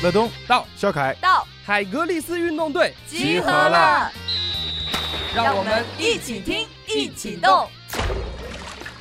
乐东到，肖凯到，海格力斯运动队集合了，让我们一起听，一起动。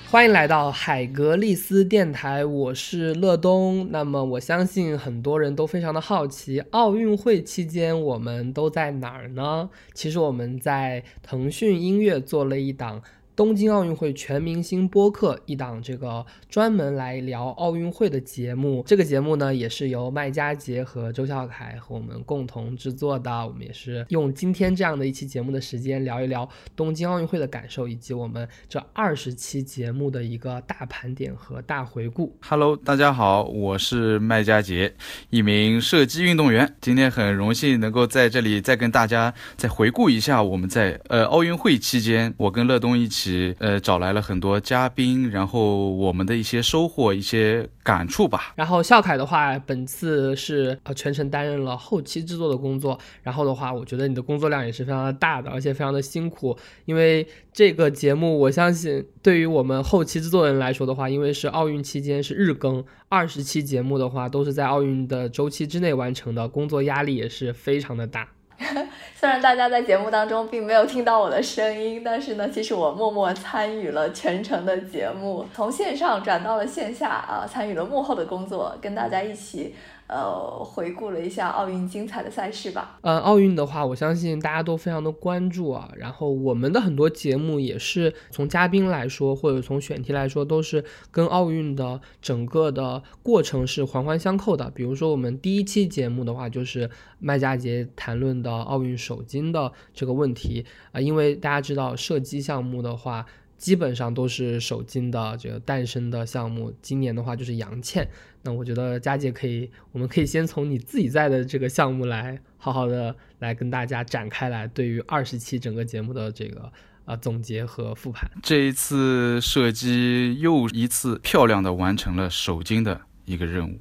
欢迎来到海格力斯电台，我是乐东。那么我相信很多人都非常的好奇，奥运会期间我们都在哪儿呢？其实我们在腾讯音乐做了一档。东京奥运会全明星播客一档这个专门来聊奥运会的节目，这个节目呢也是由麦佳杰和周孝凯和我们共同制作的。我们也是用今天这样的一期节目的时间聊一聊东京奥运会的感受，以及我们这二十期节目的一个大盘点和大回顾。Hello，大家好，我是麦佳杰，一名射击运动员。今天很荣幸能够在这里再跟大家再回顾一下我们在呃奥运会期间，我跟乐东一起。呃，找来了很多嘉宾，然后我们的一些收获、一些感触吧。然后笑凯的话，本次是呃全程担任了后期制作的工作。然后的话，我觉得你的工作量也是非常的大的，而且非常的辛苦。因为这个节目，我相信对于我们后期制作人来说的话，因为是奥运期间是日更，二十期节目的话都是在奥运的周期之内完成的，工作压力也是非常的大。虽然大家在节目当中并没有听到我的声音，但是呢，其实我默默参与了全程的节目，从线上转到了线下啊，参与了幕后的工作，跟大家一起。呃，回顾了一下奥运精彩的赛事吧。呃，奥运的话，我相信大家都非常的关注啊。然后我们的很多节目也是从嘉宾来说，或者从选题来说，都是跟奥运的整个的过程是环环相扣的。比如说我们第一期节目的话，就是麦佳杰谈论的奥运首金的这个问题啊，因为大家知道射击项目的话。基本上都是首金的这个诞生的项目，今年的话就是杨倩。那我觉得佳姐可以，我们可以先从你自己在的这个项目来好好的来跟大家展开来，对于二十期整个节目的这个啊总结和复盘。这一次射击又一次漂亮的完成了首金的一个任务，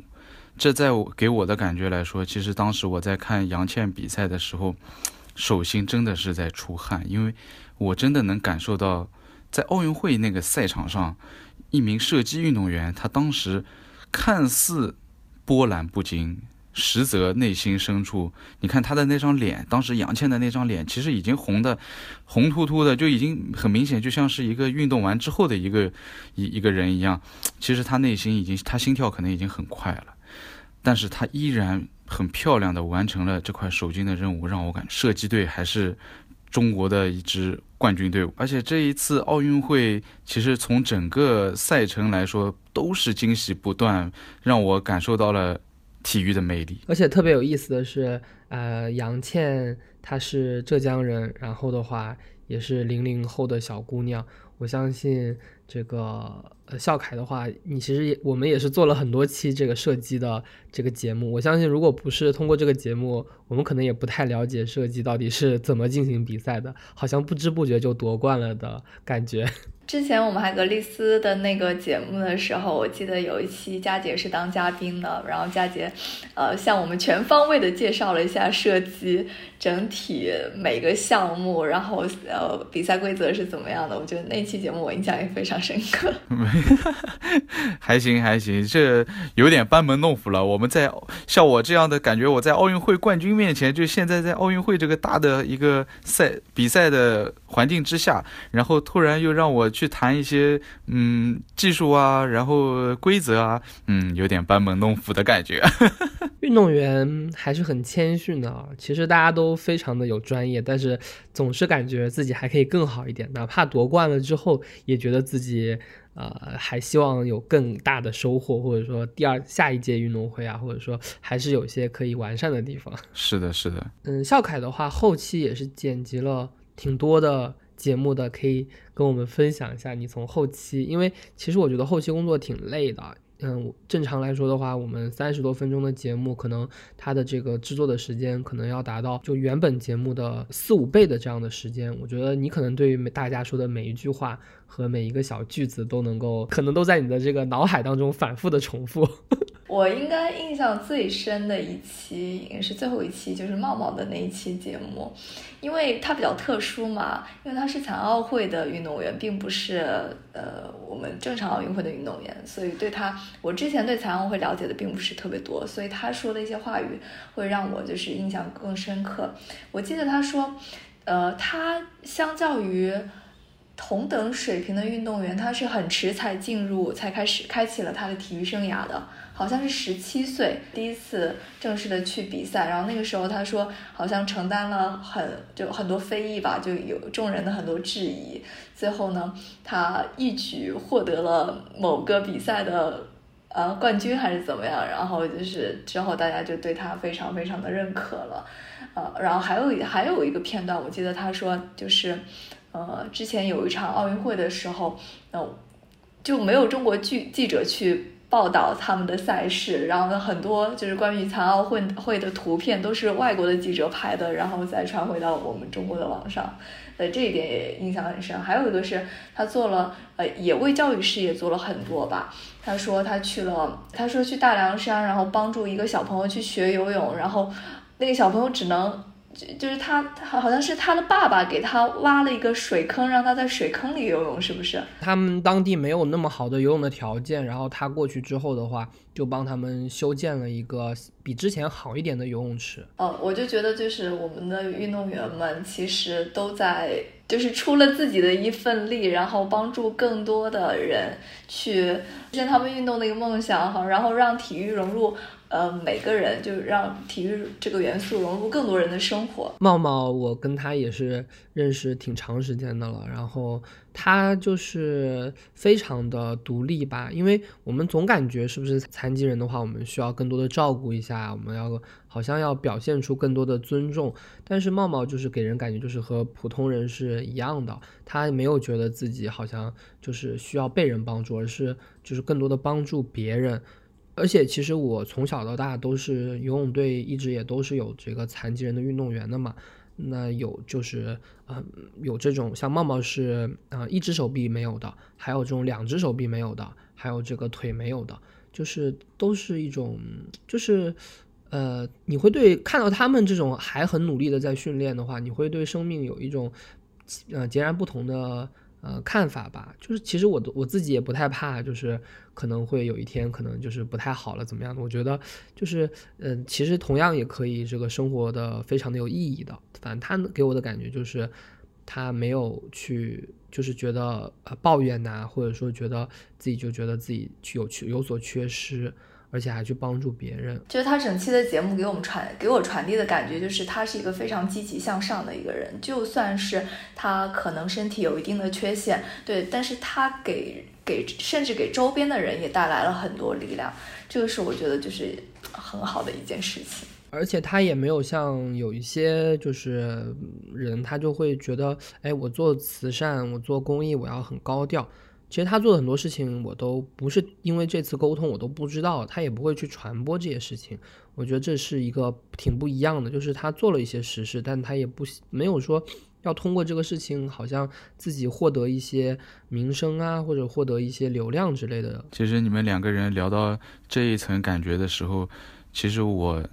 这在我给我的感觉来说，其实当时我在看杨倩比赛的时候，手心真的是在出汗，因为我真的能感受到。在奥运会那个赛场上，一名射击运动员，他当时看似波澜不惊，实则内心深处，你看他的那张脸，当时杨倩的那张脸，其实已经红的红突突的，就已经很明显，就像是一个运动完之后的一个一一个人一样。其实他内心已经，他心跳可能已经很快了，但是他依然很漂亮的完成了这块首金的任务，让我感射击队还是。中国的一支冠军队伍，而且这一次奥运会，其实从整个赛程来说都是惊喜不断，让我感受到了体育的魅力。而且特别有意思的是，呃，杨倩她是浙江人，然后的话也是零零后的小姑娘，我相信这个。呃，笑凯的话，你其实也我们也是做了很多期这个射击的这个节目。我相信，如果不是通过这个节目，我们可能也不太了解射击到底是怎么进行比赛的，好像不知不觉就夺冠了的感觉。之前我们海格力斯的那个节目的时候，我记得有一期佳杰是当嘉宾的，然后佳杰，呃，向我们全方位的介绍了一下射击整体每个项目，然后呃比赛规则是怎么样的。我觉得那期节目我印象也非常深刻。还行还行，这有点班门弄斧了。我们在像我这样的感觉，我在奥运会冠军面前，就现在在奥运会这个大的一个赛比赛的环境之下，然后突然又让我。去谈一些嗯技术啊，然后规则啊，嗯，有点班门弄斧的感觉。运动员还是很谦逊的啊，其实大家都非常的有专业，但是总是感觉自己还可以更好一点，哪怕夺冠了之后，也觉得自己呃还希望有更大的收获，或者说第二下一届运动会啊，或者说还是有些可以完善的地方。是的，是的。嗯，笑凯的话，后期也是剪辑了挺多的。节目的可以跟我们分享一下，你从后期，因为其实我觉得后期工作挺累的。嗯，正常来说的话，我们三十多分钟的节目，可能它的这个制作的时间可能要达到就原本节目的四五倍的这样的时间。我觉得你可能对于大家说的每一句话和每一个小句子都能够，可能都在你的这个脑海当中反复的重复。我应该印象最深的一期也是最后一期，就是茂茂的那一期节目，因为他比较特殊嘛，因为他是残奥会的运动员，并不是呃我们正常奥运会的运动员，所以对他，我之前对残奥会了解的并不是特别多，所以他说的一些话语会让我就是印象更深刻。我记得他说，呃，他相较于同等水平的运动员，他是很迟才进入，才开始开启了他的体育生涯的。好像是十七岁第一次正式的去比赛，然后那个时候他说好像承担了很就很多非议吧，就有众人的很多质疑。最后呢，他一举获得了某个比赛的呃冠军还是怎么样，然后就是之后大家就对他非常非常的认可了。呃，然后还有还有一个片段，我记得他说就是呃之前有一场奥运会的时候，呃就没有中国记记者去。报道他们的赛事，然后很多就是关于残奥会会的图片都是外国的记者拍的，然后再传回到我们中国的网上，呃，这一点也印象很深。还有一个是他做了，呃，也为教育事业做了很多吧。他说他去了，他说去大凉山，然后帮助一个小朋友去学游泳，然后那个小朋友只能。就是他，好好像是他的爸爸给他挖了一个水坑，让他在水坑里游泳，是不是？他们当地没有那么好的游泳的条件，然后他过去之后的话，就帮他们修建了一个比之前好一点的游泳池。哦，我就觉得就是我们的运动员们其实都在，就是出了自己的一份力，然后帮助更多的人去实现他们运动的一个梦想哈，然后让体育融入。呃，每个人就让体育这个元素融入更多人的生活。茂茂，我跟他也是认识挺长时间的了，然后他就是非常的独立吧，因为我们总感觉是不是残疾人的话，我们需要更多的照顾一下，我们要好像要表现出更多的尊重。但是茂茂就是给人感觉就是和普通人是一样的，他没有觉得自己好像就是需要被人帮助，而是就是更多的帮助别人。而且其实我从小到大都是游泳队，一直也都是有这个残疾人的运动员的嘛。那有就是呃有这种像茂茂是啊一只手臂没有的，还有这种两只手臂没有的，还有这个腿没有的，就是都是一种就是呃你会对看到他们这种还很努力的在训练的话，你会对生命有一种呃截然不同的。呃，看法吧，就是其实我都我自己也不太怕，就是可能会有一天可能就是不太好了怎么样的？我觉得就是，嗯，其实同样也可以这个生活的非常的有意义的。反正他给我的感觉就是，他没有去就是觉得呃抱怨呐，或者说觉得自己就觉得自己去有缺有所缺失。而且还去帮助别人，就是他整期的节目给我们传给我传递的感觉，就是他是一个非常积极向上的一个人。就算是他可能身体有一定的缺陷，对，但是他给给甚至给周边的人也带来了很多力量。这个是我觉得就是很好的一件事情。而且他也没有像有一些就是人，他就会觉得，哎，我做慈善，我做公益，我要很高调。其实他做的很多事情，我都不是因为这次沟通，我都不知道，他也不会去传播这些事情。我觉得这是一个挺不一样的，就是他做了一些实事，但他也不没有说要通过这个事情，好像自己获得一些名声啊，或者获得一些流量之类的。其实你们两个人聊到这一层感觉的时候，其实我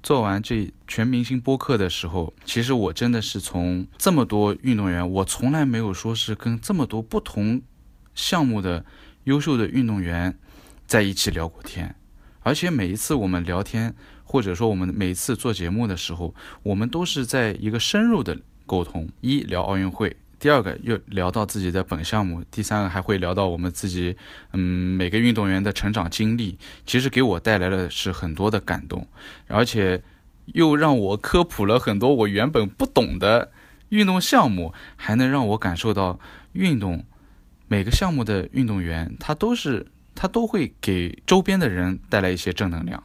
做完这全明星播客的时候，其实我真的是从这么多运动员，我从来没有说是跟这么多不同。项目的优秀的运动员在一起聊过天，而且每一次我们聊天，或者说我们每次做节目的时候，我们都是在一个深入的沟通。一聊奥运会，第二个又聊到自己的本项目，第三个还会聊到我们自己，嗯，每个运动员的成长经历。其实给我带来的是很多的感动，而且又让我科普了很多我原本不懂的运动项目，还能让我感受到运动。每个项目的运动员，他都是他都会给周边的人带来一些正能量。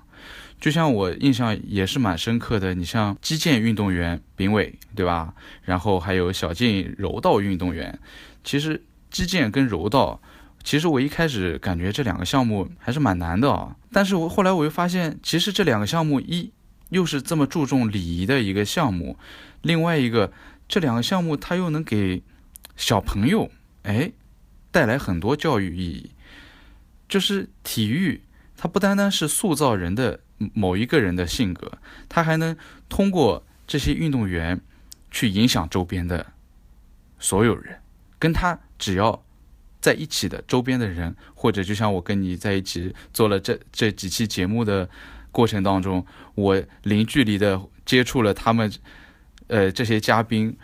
就像我印象也是蛮深刻的，你像击剑运动员丙伟，对吧？然后还有小静柔道运动员。其实击剑跟柔道，其实我一开始感觉这两个项目还是蛮难的啊。但是我后来我又发现，其实这两个项目一又是这么注重礼仪的一个项目，另外一个这两个项目它又能给小朋友，哎。带来很多教育意义，就是体育它不单单是塑造人的某一个人的性格，它还能通过这些运动员去影响周边的所有人，跟他只要在一起的周边的人，或者就像我跟你在一起做了这这几期节目的过程当中，我零距离的接触了他们，呃，这些嘉宾。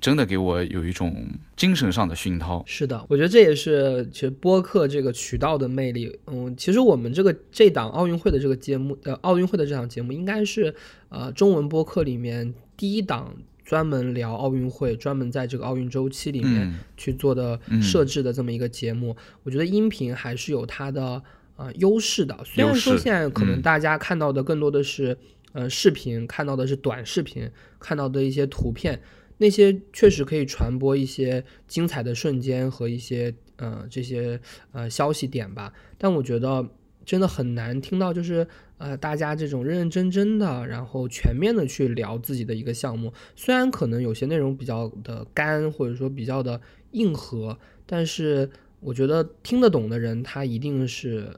真的给我有一种精神上的熏陶。是的，我觉得这也是其实播客这个渠道的魅力。嗯，其实我们这个这档奥运会的这个节目，呃，奥运会的这档节目应该是呃中文播客里面第一档专门聊奥运会、专门在这个奥运周期里面去做的设置的这么一个节目。我觉得音频还是有它的呃优势的。虽然说现在可能大家看到的更多的是呃视频，看到的是短视频，看到的一些图片。那些确实可以传播一些精彩的瞬间和一些呃这些呃消息点吧，但我觉得真的很难听到就是呃大家这种认认真真的，然后全面的去聊自己的一个项目。虽然可能有些内容比较的干，或者说比较的硬核，但是我觉得听得懂的人，他一定是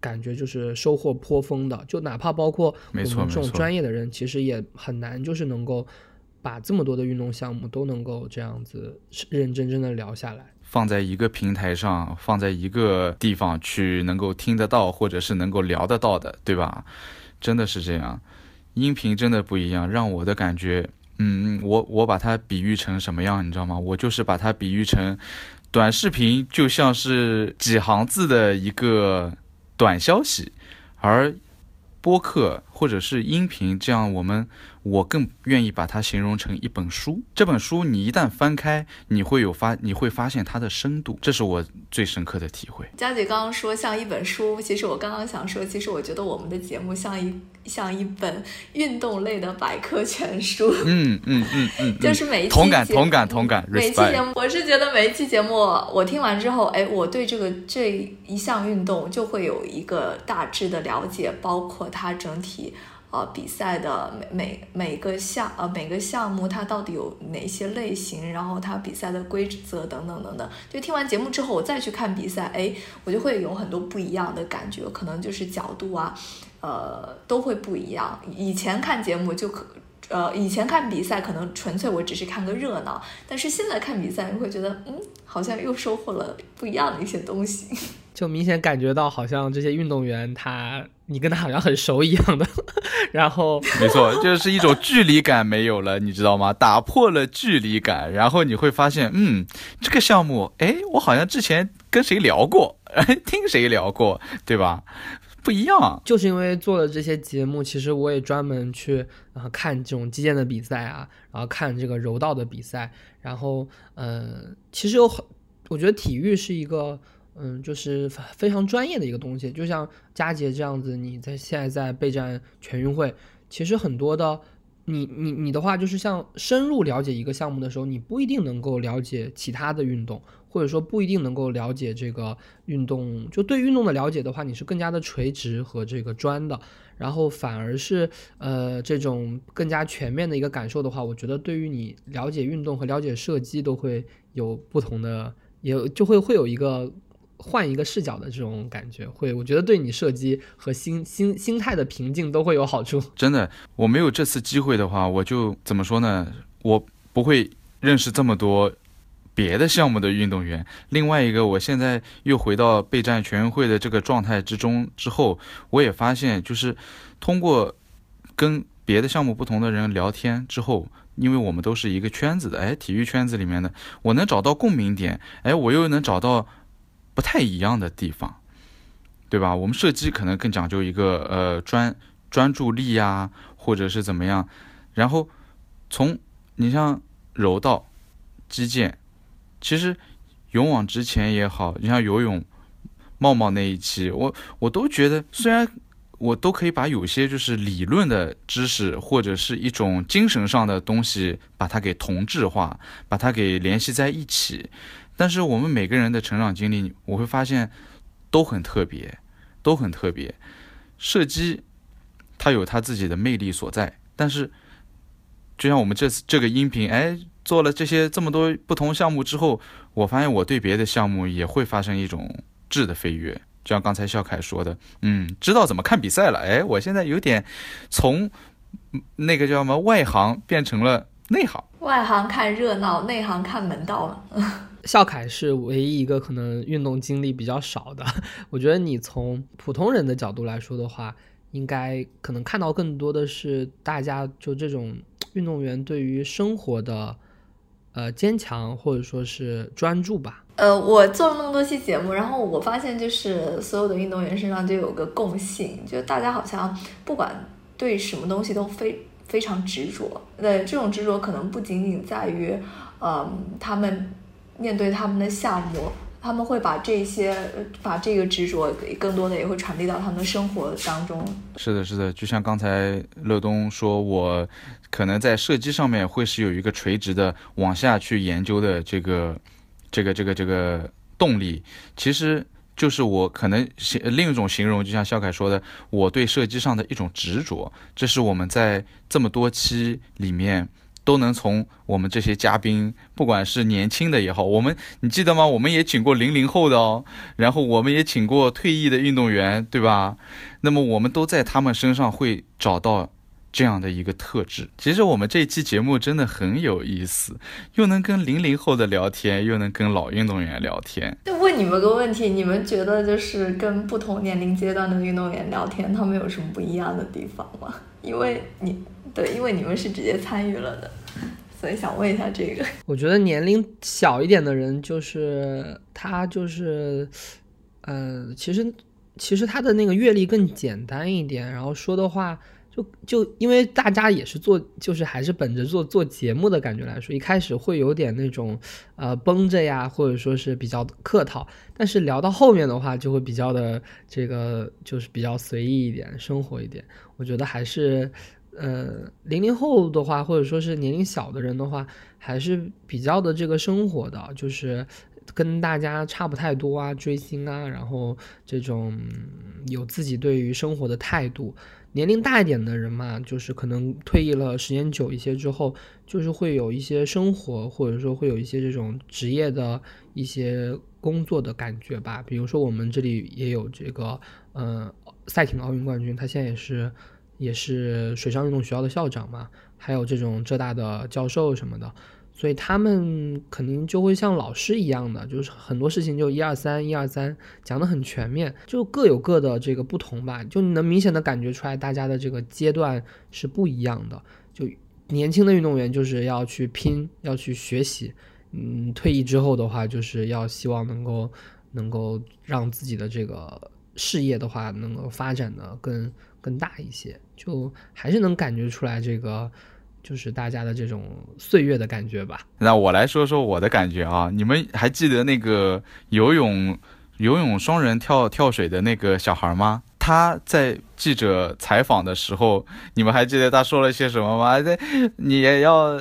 感觉就是收获颇丰的。就哪怕包括我们这种专业的人，其实也很难就是能够。把这么多的运动项目都能够这样子认认真真的聊下来，放在一个平台上，放在一个地方去能够听得到，或者是能够聊得到的，对吧？真的是这样，音频真的不一样，让我的感觉，嗯，我我把它比喻成什么样，你知道吗？我就是把它比喻成短视频，就像是几行字的一个短消息，而播客或者是音频，这样我们。我更愿意把它形容成一本书。这本书你一旦翻开，你会有发，你会发现它的深度，这是我最深刻的体会。佳姐刚刚说像一本书，其实我刚刚想说，其实我觉得我们的节目像一像一本运动类的百科全书。嗯嗯嗯嗯，就是每一期同感同感同感。每期节目，我是觉得每一期节目我听完之后，哎，我对这个这一项运动就会有一个大致的了解，包括它整体。呃，比赛的每每每个项呃每个项目它到底有哪些类型，然后它比赛的规则等等等等。就听完节目之后，我再去看比赛，哎，我就会有很多不一样的感觉，可能就是角度啊，呃，都会不一样。以前看节目就可，呃，以前看比赛可能纯粹我只是看个热闹，但是现在看比赛，你会觉得，嗯，好像又收获了不一样的一些东西。就明显感觉到，好像这些运动员他，你跟他好像很熟一样的，然后没错，就是一种距离感没有了，你知道吗？打破了距离感，然后你会发现，嗯，这个项目，哎，我好像之前跟谁聊过，听谁聊过，对吧？不一样，就是因为做了这些节目，其实我也专门去啊看这种击剑的比赛啊，然后看这个柔道的比赛，然后呃，其实有很，我觉得体育是一个。嗯，就是非常专业的一个东西，就像佳杰这样子，你在现在在备战全运会，其实很多的，你你你的话，就是像深入了解一个项目的时候，你不一定能够了解其他的运动，或者说不一定能够了解这个运动。就对运动的了解的话，你是更加的垂直和这个专的，然后反而是呃这种更加全面的一个感受的话，我觉得对于你了解运动和了解射击都会有不同的，也就会会有一个。换一个视角的这种感觉，会我觉得对你射击和心心心态的平静都会有好处。真的，我没有这次机会的话，我就怎么说呢？我不会认识这么多别的项目的运动员。另外一个，我现在又回到备战全运会的这个状态之中之后，我也发现，就是通过跟别的项目不同的人聊天之后，因为我们都是一个圈子的，哎，体育圈子里面的，我能找到共鸣点，哎，我又能找到。不太一样的地方，对吧？我们射击可能更讲究一个呃专专注力呀，或者是怎么样。然后从你像柔道、击剑，其实勇往直前也好，你像游泳、茂茂那一期，我我都觉得，虽然我都可以把有些就是理论的知识或者是一种精神上的东西，把它给同质化，把它给联系在一起。但是我们每个人的成长经历，我会发现都很特别，都很特别。射击它有它自己的魅力所在，但是就像我们这次这个音频，哎，做了这些这么多不同项目之后，我发现我对别的项目也会发生一种质的飞跃。就像刚才笑凯说的，嗯，知道怎么看比赛了。哎，我现在有点从那个叫什么外行变成了内行。外行看热闹，内行看门道了。笑凯是唯一一个可能运动经历比较少的。我觉得你从普通人的角度来说的话，应该可能看到更多的是大家就这种运动员对于生活的呃坚强或者说是专注吧。呃，我做了那么多期节目，然后我发现就是所有的运动员身上就有个共性，就大家好像不管对什么东西都非非常执着。那，这种执着可能不仅仅在于，嗯，他们面对他们的项目，他们会把这些把这个执着更多的也会传递到他们的生活当中。是的，是的，就像刚才乐东说，我可能在射击上面会是有一个垂直的往下去研究的这个。这个这个这个动力，其实就是我可能形另一种形容，就像肖凯说的，我对射击上的一种执着。这是我们在这么多期里面都能从我们这些嘉宾，不管是年轻的也好，我们你记得吗？我们也请过零零后的哦，然后我们也请过退役的运动员，对吧？那么我们都在他们身上会找到。这样的一个特质，其实我们这一期节目真的很有意思，又能跟零零后的聊天，又能跟老运动员聊天。就问你们个问题，你们觉得就是跟不同年龄阶段的运动员聊天，他们有什么不一样的地方吗？因为你对，因为你们是直接参与了的，所以想问一下这个。我觉得年龄小一点的人，就是他就是，呃，其实其实他的那个阅历更简单一点，然后说的话。就就因为大家也是做，就是还是本着做做节目的感觉来说，一开始会有点那种呃绷着呀，或者说是比较客套。但是聊到后面的话，就会比较的这个就是比较随意一点，生活一点。我觉得还是呃零零后的话，或者说是年龄小的人的话，还是比较的这个生活的，就是跟大家差不太多啊，追星啊，然后这种有自己对于生活的态度。年龄大一点的人嘛，就是可能退役了时间久一些之后，就是会有一些生活，或者说会有一些这种职业的一些工作的感觉吧。比如说我们这里也有这个，呃，赛艇奥运冠军，他现在也是也是水上运动学校的校长嘛，还有这种浙大的教授什么的。所以他们肯定就会像老师一样的，就是很多事情就一二三一二三讲的很全面，就各有各的这个不同吧，就你能明显的感觉出来大家的这个阶段是不一样的。就年轻的运动员就是要去拼，要去学习，嗯，退役之后的话就是要希望能够能够让自己的这个事业的话能够发展的更更大一些，就还是能感觉出来这个。就是大家的这种岁月的感觉吧。那我来说说我的感觉啊，你们还记得那个游泳游泳双人跳跳水的那个小孩吗？他在记者采访的时候，你们还记得他说了些什么吗？在你也要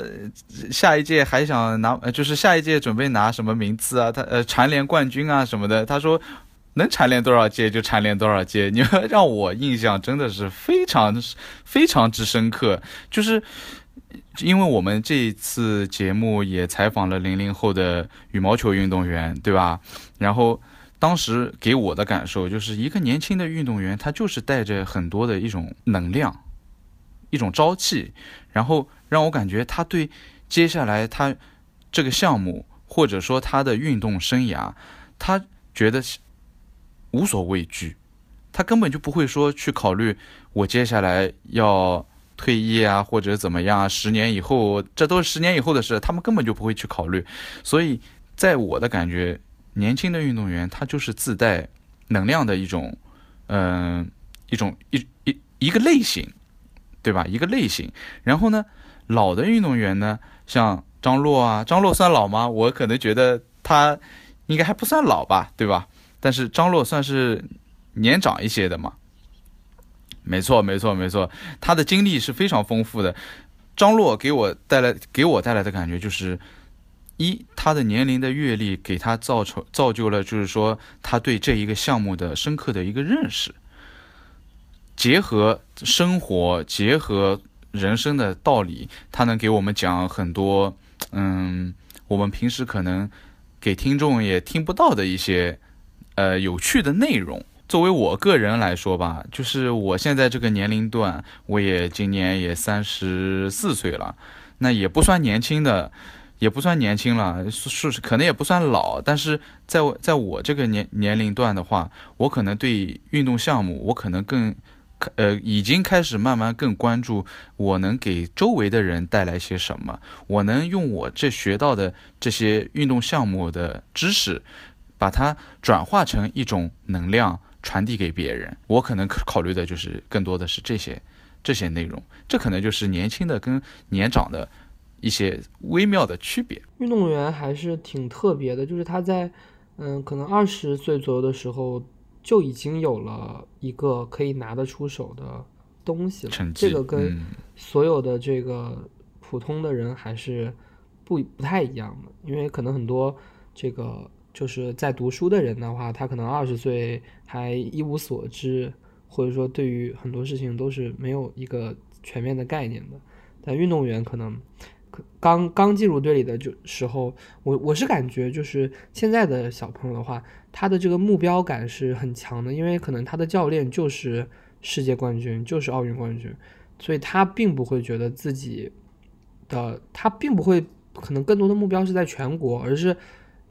下一届还想拿，就是下一届准备拿什么名次啊？他呃蝉联冠军啊什么的。他说能蝉联多少届就蝉联多少届。你们 让我印象真的是非常非常之深刻，就是。因为我们这一次节目也采访了零零后的羽毛球运动员，对吧？然后当时给我的感受就是一个年轻的运动员，他就是带着很多的一种能量，一种朝气，然后让我感觉他对接下来他这个项目或者说他的运动生涯，他觉得无所畏惧，他根本就不会说去考虑我接下来要。退役啊，或者怎么样啊？十年以后，这都是十年以后的事，他们根本就不会去考虑。所以，在我的感觉，年轻的运动员他就是自带能量的一种，嗯，一种一一一个类型，对吧？一个类型。然后呢，老的运动员呢，像张洛啊，张洛算老吗？我可能觉得他应该还不算老吧，对吧？但是张洛算是年长一些的嘛。没错，没错，没错，他的经历是非常丰富的。张洛给我带来给我带来的感觉就是，一他的年龄的阅历给他造成造就了，就是说他对这一个项目的深刻的一个认识，结合生活，结合人生的道理，他能给我们讲很多，嗯，我们平时可能给听众也听不到的一些，呃，有趣的内容。作为我个人来说吧，就是我现在这个年龄段，我也今年也三十四岁了，那也不算年轻的，也不算年轻了，是是可能也不算老，但是在我在我这个年年龄段的话，我可能对运动项目，我可能更，呃，已经开始慢慢更关注我能给周围的人带来些什么，我能用我这学到的这些运动项目的知识，把它转化成一种能量。传递给别人，我可能考虑的就是更多的是这些这些内容，这可能就是年轻的跟年长的一些微妙的区别。运动员还是挺特别的，就是他在嗯，可能二十岁左右的时候就已经有了一个可以拿得出手的东西了。这个跟所有的这个普通的人还是不不太一样的，因为可能很多这个。就是在读书的人的话，他可能二十岁还一无所知，或者说对于很多事情都是没有一个全面的概念的。但运动员可能刚刚进入队里的就时候，我我是感觉就是现在的小朋友的话，他的这个目标感是很强的，因为可能他的教练就是世界冠军，就是奥运冠军，所以他并不会觉得自己的他并不会可能更多的目标是在全国，而是。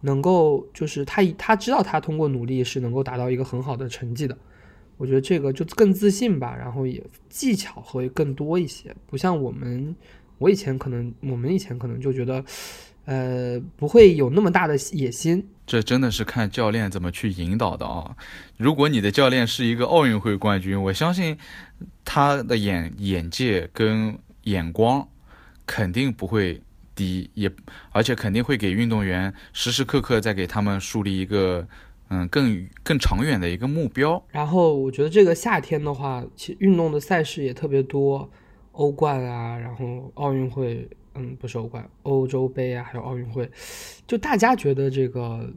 能够就是他他知道他通过努力是能够达到一个很好的成绩的，我觉得这个就更自信吧，然后也技巧会更多一些，不像我们我以前可能我们以前可能就觉得，呃，不会有那么大的野心。这真的是看教练怎么去引导的啊！如果你的教练是一个奥运会冠军，我相信他的眼眼界跟眼光肯定不会。低也，而且肯定会给运动员时时刻刻在给他们树立一个，嗯，更更长远的一个目标。然后我觉得这个夏天的话，其实运动的赛事也特别多，欧冠啊，然后奥运会，嗯，不是欧冠，欧洲杯啊，还有奥运会，就大家觉得这个，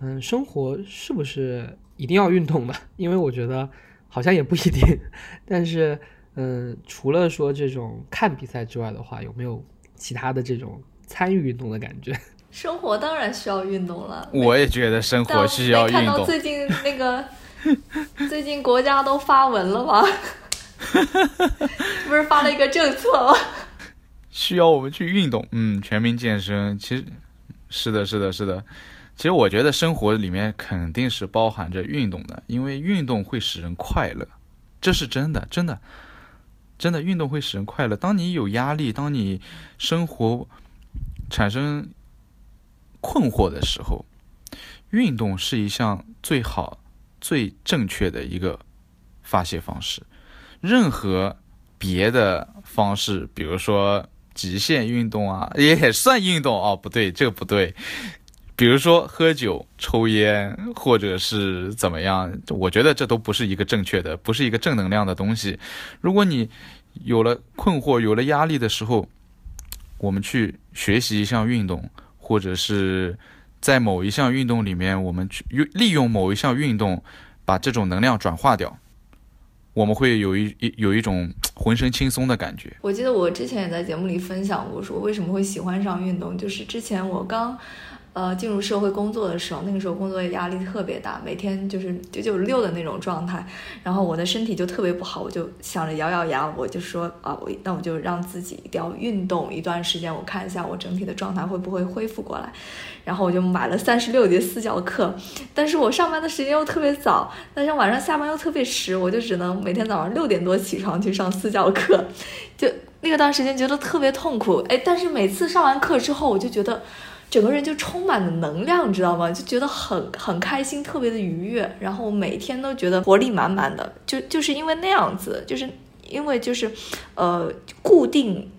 嗯，生活是不是一定要运动的？因为我觉得好像也不一定。但是，嗯，除了说这种看比赛之外的话，有没有？其他的这种参与运动的感觉，生活当然需要运动了。我也觉得生活需要运动。看到最近那个，最近国家都发文了吗？不是发了一个政策吗？需要我们去运动，嗯，全民健身。其实，是的，是的，是的。其实我觉得生活里面肯定是包含着运动的，因为运动会使人快乐，这是真的，真的。真的运动会使人快乐。当你有压力，当你生活产生困惑的时候，运动是一项最好、最正确的一个发泄方式。任何别的方式，比如说极限运动啊，也算运动哦。不对，这个不对。比如说喝酒、抽烟，或者是怎么样，我觉得这都不是一个正确的，不是一个正能量的东西。如果你有了困惑、有了压力的时候，我们去学习一项运动，或者是在某一项运动里面，我们去用利用某一项运动，把这种能量转化掉，我们会有一一有一种浑身轻松的感觉。我记得我之前也在节目里分享过，说为什么会喜欢上运动，就是之前我刚。呃，进入社会工作的时候，那个时候工作压力特别大，每天就是九九六的那种状态，然后我的身体就特别不好，我就想着咬咬牙，我就说啊，我那我就让自己一定要运动一段时间，我看一下我整体的状态会不会恢复过来，然后我就买了三十六节私教课，但是我上班的时间又特别早，但是晚上下班又特别迟，我就只能每天早上六点多起床去上私教课，就那个段时间觉得特别痛苦，哎，但是每次上完课之后，我就觉得。整个人就充满了能量，知道吗？就觉得很很开心，特别的愉悦，然后每天都觉得活力满满的。就就是因为那样子，就是因为就是，呃，固定。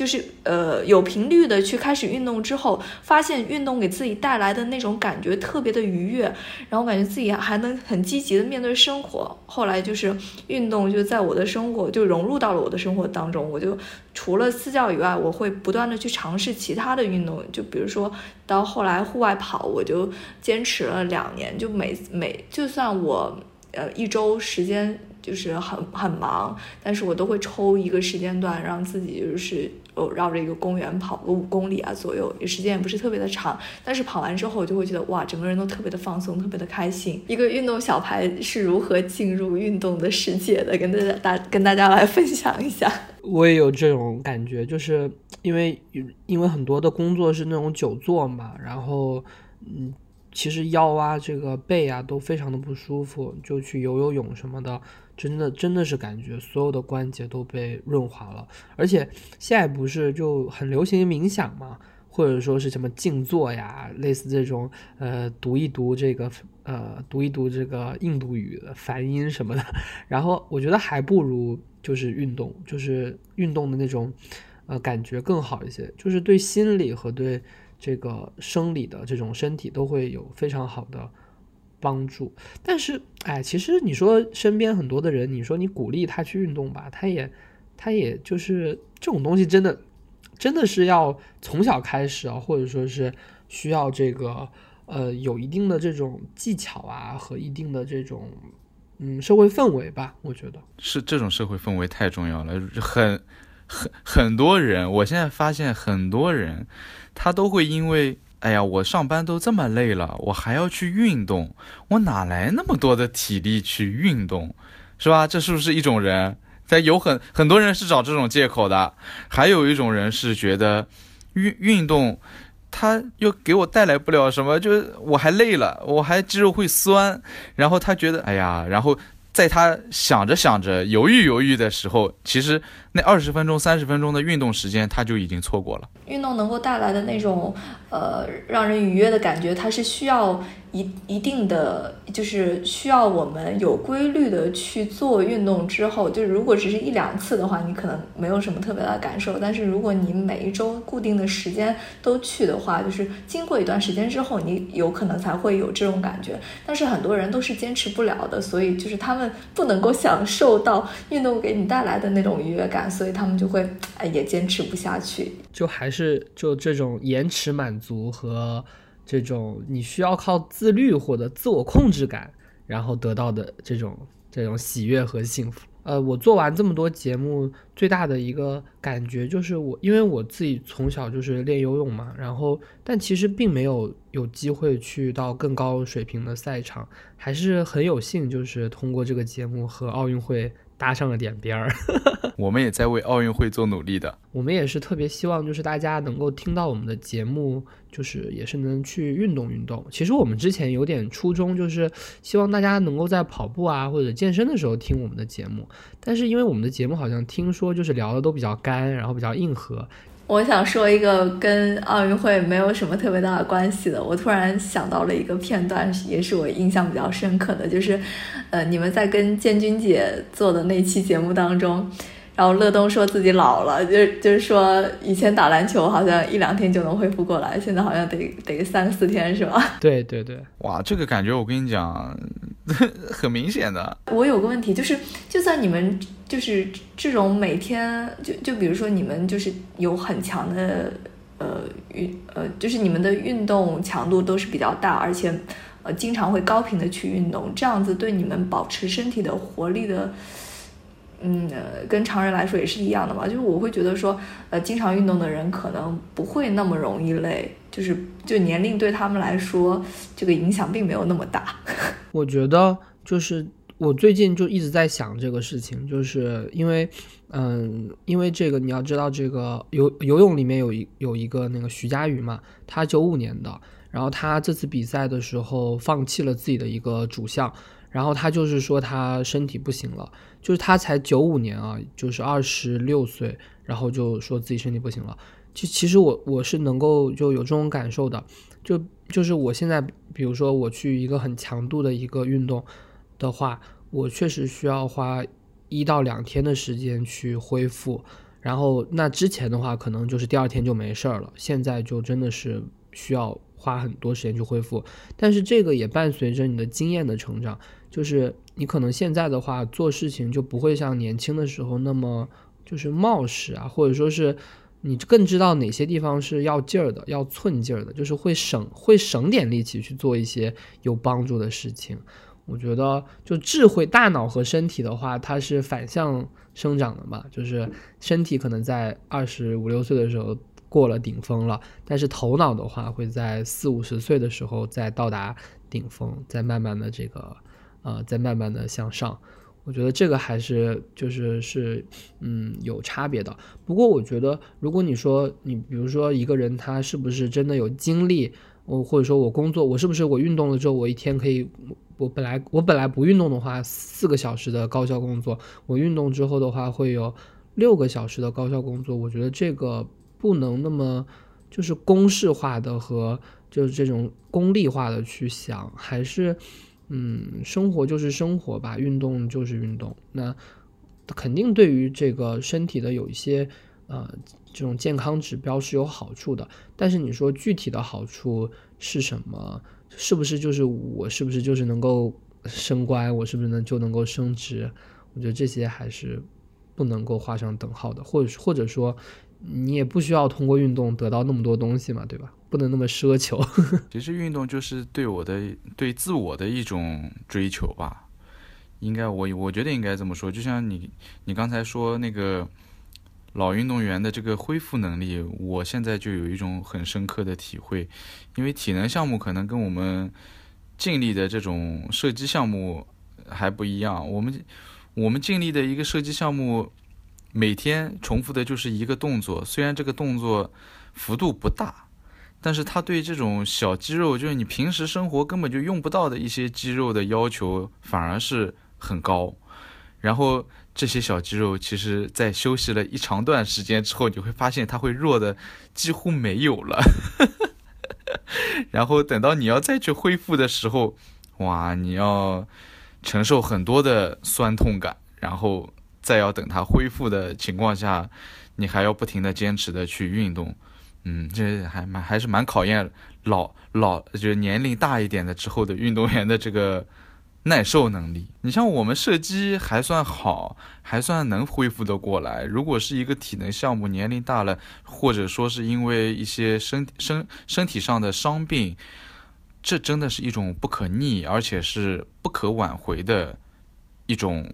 就是呃有频率的去开始运动之后，发现运动给自己带来的那种感觉特别的愉悦，然后感觉自己还能很积极的面对生活。后来就是运动就在我的生活就融入到了我的生活当中，我就除了私教以外，我会不断的去尝试其他的运动，就比如说到后来户外跑，我就坚持了两年，就每每就算我呃一周时间。就是很很忙，但是我都会抽一个时间段让自己就是哦绕着一个公园跑个五公里啊左右，时间也不是特别的长，但是跑完之后我就会觉得哇，整个人都特别的放松，特别的开心。一个运动小白是如何进入运动的世界的？跟大家大跟大家来分享一下。我也有这种感觉，就是因为因为很多的工作是那种久坐嘛，然后嗯。其实腰啊，这个背啊都非常的不舒服，就去游游泳什么的，真的真的是感觉所有的关节都被润滑了。而且现在不是就很流行冥想嘛，或者说是什么静坐呀，类似这种呃读一读这个呃读一读这个印度语的梵音什么的。然后我觉得还不如就是运动，就是运动的那种呃感觉更好一些，就是对心理和对。这个生理的这种身体都会有非常好的帮助，但是，哎，其实你说身边很多的人，你说你鼓励他去运动吧，他也，他也就是这种东西，真的，真的是要从小开始啊，或者说是需要这个，呃，有一定的这种技巧啊和一定的这种，嗯，社会氛围吧，我觉得是这种社会氛围太重要了，很很很多人，我现在发现很多人。他都会因为，哎呀，我上班都这么累了，我还要去运动，我哪来那么多的体力去运动，是吧？这是不是一种人？在有很很多人是找这种借口的，还有一种人是觉得运运动，他又给我带来不了什么，就是我还累了，我还肌肉会酸，然后他觉得，哎呀，然后。在他想着想着、犹豫犹豫的时候，其实那二十分钟、三十分钟的运动时间他就已经错过了。运动能够带来的那种呃让人愉悦的感觉，它是需要。一一定的就是需要我们有规律的去做运动之后，就是如果只是一两次的话，你可能没有什么特别大的感受。但是如果你每一周固定的时间都去的话，就是经过一段时间之后，你有可能才会有这种感觉。但是很多人都是坚持不了的，所以就是他们不能够享受到运动给你带来的那种愉悦感，所以他们就会哎也坚持不下去。就还是就这种延迟满足和。这种你需要靠自律或者自我控制感，然后得到的这种这种喜悦和幸福。呃，我做完这么多节目，最大的一个感觉就是我，因为我自己从小就是练游泳嘛，然后但其实并没有有机会去到更高水平的赛场，还是很有幸，就是通过这个节目和奥运会。搭上了点边儿，我们也在为奥运会做努力的。我们也是特别希望，就是大家能够听到我们的节目，就是也是能去运动运动。其实我们之前有点初衷，就是希望大家能够在跑步啊或者健身的时候听我们的节目。但是因为我们的节目好像听说就是聊的都比较干，然后比较硬核。我想说一个跟奥运会没有什么特别大的关系的，我突然想到了一个片段，也是我印象比较深刻的，就是，呃，你们在跟建军姐做的那期节目当中。然后乐东说自己老了，就就是说以前打篮球好像一两天就能恢复过来，现在好像得得三四天是吧？对对对，哇，这个感觉我跟你讲，很明显的。我有个问题，就是就算你们就是这种每天就就比如说你们就是有很强的呃运呃，就是你们的运动强度都是比较大，而且呃经常会高频的去运动，这样子对你们保持身体的活力的。嗯，跟常人来说也是一样的嘛，就是我会觉得说，呃，经常运动的人可能不会那么容易累，就是就年龄对他们来说，这个影响并没有那么大。我觉得就是我最近就一直在想这个事情，就是因为，嗯，因为这个你要知道，这个游游泳里面有一有一个那个徐嘉余嘛，他九五年的，然后他这次比赛的时候放弃了自己的一个主项。然后他就是说他身体不行了，就是他才九五年啊，就是二十六岁，然后就说自己身体不行了。其其实我我是能够就有这种感受的，就就是我现在比如说我去一个很强度的一个运动的话，我确实需要花一到两天的时间去恢复。然后那之前的话可能就是第二天就没事儿了，现在就真的是需要花很多时间去恢复。但是这个也伴随着你的经验的成长。就是你可能现在的话做事情就不会像年轻的时候那么就是冒失啊，或者说是你更知道哪些地方是要劲儿的、要寸劲儿的，就是会省会省点力气去做一些有帮助的事情。我觉得就智慧大脑和身体的话，它是反向生长的嘛，就是身体可能在二十五六岁的时候过了顶峰了，但是头脑的话会在四五十岁的时候再到达顶峰，再慢慢的这个呃，再慢慢的向上。我觉得这个还是就是是嗯有差别的。不过我觉得，如果你说你比如说一个人他是不是真的有精力，我或者说我工作我是不是我运动了之后我一天可以。我本来我本来不运动的话，四个小时的高效工作，我运动之后的话会有六个小时的高效工作。我觉得这个不能那么就是公式化的和就是这种功利化的去想，还是嗯，生活就是生活吧，运动就是运动。那肯定对于这个身体的有一些呃这种健康指标是有好处的，但是你说具体的好处是什么？是不是就是我是不是就是能够升官？我是不是能就能够升职？我觉得这些还是不能够画上等号的，或者或者说你也不需要通过运动得到那么多东西嘛，对吧？不能那么奢求。其实运动就是对我的对自我的一种追求吧，应该我我觉得应该这么说。就像你你刚才说那个。老运动员的这个恢复能力，我现在就有一种很深刻的体会，因为体能项目可能跟我们尽力的这种射击项目还不一样。我们我们尽力的一个射击项目，每天重复的就是一个动作，虽然这个动作幅度不大，但是它对这种小肌肉，就是你平时生活根本就用不到的一些肌肉的要求，反而是很高。然后这些小肌肉，其实在休息了一长段时间之后，你会发现它会弱的 几乎没有了。然后等到你要再去恢复的时候，哇，你要承受很多的酸痛感，然后再要等它恢复的情况下，你还要不停的坚持的去运动。嗯，这还蛮还是蛮考验老老就是年龄大一点的之后的运动员的这个。耐受能力，你像我们射击还算好，还算能恢复得过来。如果是一个体能项目，年龄大了，或者说是因为一些身身身体上的伤病，这真的是一种不可逆，而且是不可挽回的一种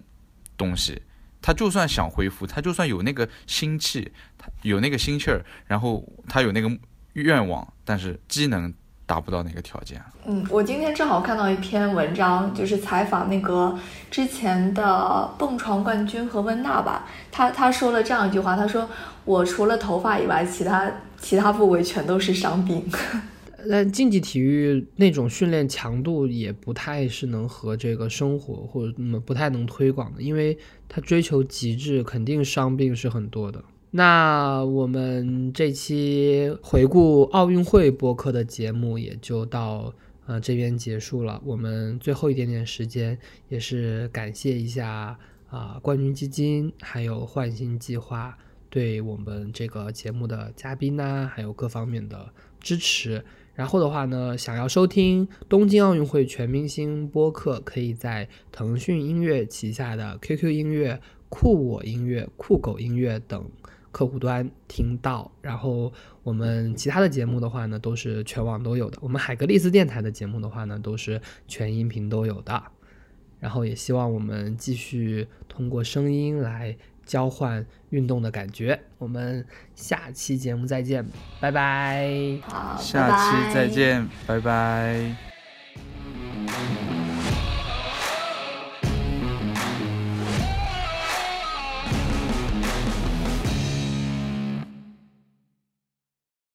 东西。他就算想恢复，他就算有那个心气，他有那个心气儿，然后他有那个愿望，但是机能。达不到那个条件。嗯，我今天正好看到一篇文章，就是采访那个之前的蹦床冠军何文娜吧。他他说了这样一句话，他说：“我除了头发以外，其他其他部位全都是伤病。” 但竞技体育那种训练强度也不太是能和这个生活或者那么不太能推广的，因为他追求极致，肯定伤病是很多的。那我们这期回顾奥运会播客的节目也就到呃这边结束了。我们最后一点点时间，也是感谢一下啊冠军基金还有焕新计划对我们这个节目的嘉宾呐，还有各方面的支持。然后的话呢，想要收听东京奥运会全明星播客，可以在腾讯音乐旗下的 QQ 音乐、酷我音乐、酷狗音乐等。客户端听到，然后我们其他的节目的话呢，都是全网都有的。我们海格力斯电台的节目的话呢，都是全音频都有的。然后也希望我们继续通过声音来交换运动的感觉。我们下期节目再见拜拜。下期再见拜拜。